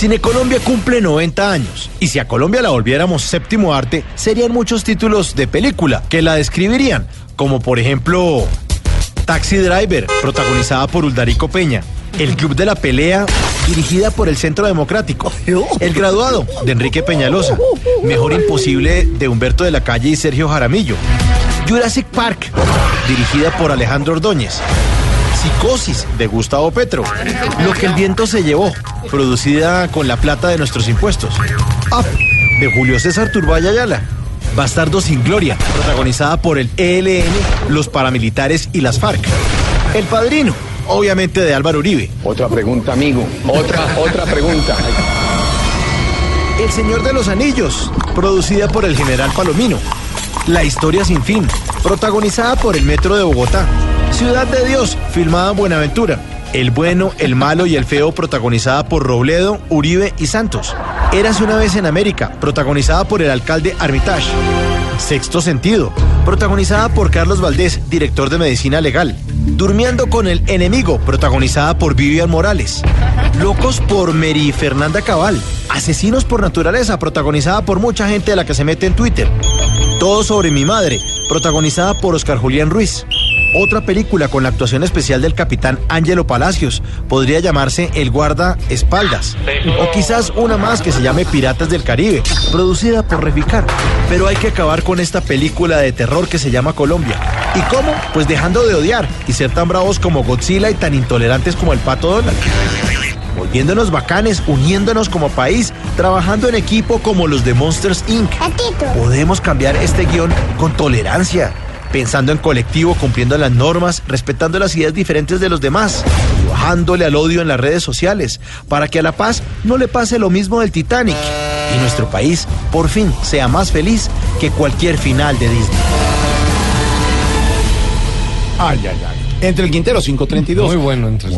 Cine Colombia cumple 90 años y si a Colombia la volviéramos séptimo arte, serían muchos títulos de película que la describirían, como por ejemplo Taxi Driver, protagonizada por Uldarico Peña, El Club de la Pelea, dirigida por el Centro Democrático, El Graduado, de Enrique Peñalosa, Mejor Imposible, de Humberto de la Calle y Sergio Jaramillo, Jurassic Park, dirigida por Alejandro Ordóñez, Psicosis de Gustavo Petro. Lo que el viento se llevó, producida con la plata de nuestros impuestos. Up de Julio César Turbaya Ayala. Bastardo sin Gloria, protagonizada por el ELN, los paramilitares y las FARC. El Padrino, obviamente de Álvaro Uribe. Otra pregunta, amigo. Otra, otra pregunta. El Señor de los Anillos, producida por el general Palomino. La historia sin fin, protagonizada por el Metro de Bogotá. Ciudad de Dios, filmada en Buenaventura. El bueno, el malo y el feo, protagonizada por Robledo, Uribe y Santos. Érase una vez en América, protagonizada por el alcalde Armitage. Sexto sentido, protagonizada por Carlos Valdés, director de medicina legal. Durmiendo con el enemigo, protagonizada por Vivian Morales. Locos por Mary Fernanda Cabal. Asesinos por naturaleza, protagonizada por mucha gente de la que se mete en Twitter. Todo sobre mi madre, protagonizada por Oscar Julián Ruiz. Otra película con la actuación especial del capitán Ángelo Palacios podría llamarse El Guarda Espaldas. O quizás una más que se llame Piratas del Caribe, producida por Reficar. Pero hay que acabar con esta película de terror que se llama Colombia. ¿Y cómo? Pues dejando de odiar y ser tan bravos como Godzilla y tan intolerantes como el Pato Donald. Volviéndonos bacanes, uniéndonos como país, trabajando en equipo como los de Monsters Inc. Podemos cambiar este guion con tolerancia pensando en colectivo, cumpliendo las normas, respetando las ideas diferentes de los demás y bajándole al odio en las redes sociales, para que a La Paz no le pase lo mismo del Titanic y nuestro país por fin sea más feliz que cualquier final de Disney. Ay, ay, ay. Entre el Quintero 532. Muy bueno, entre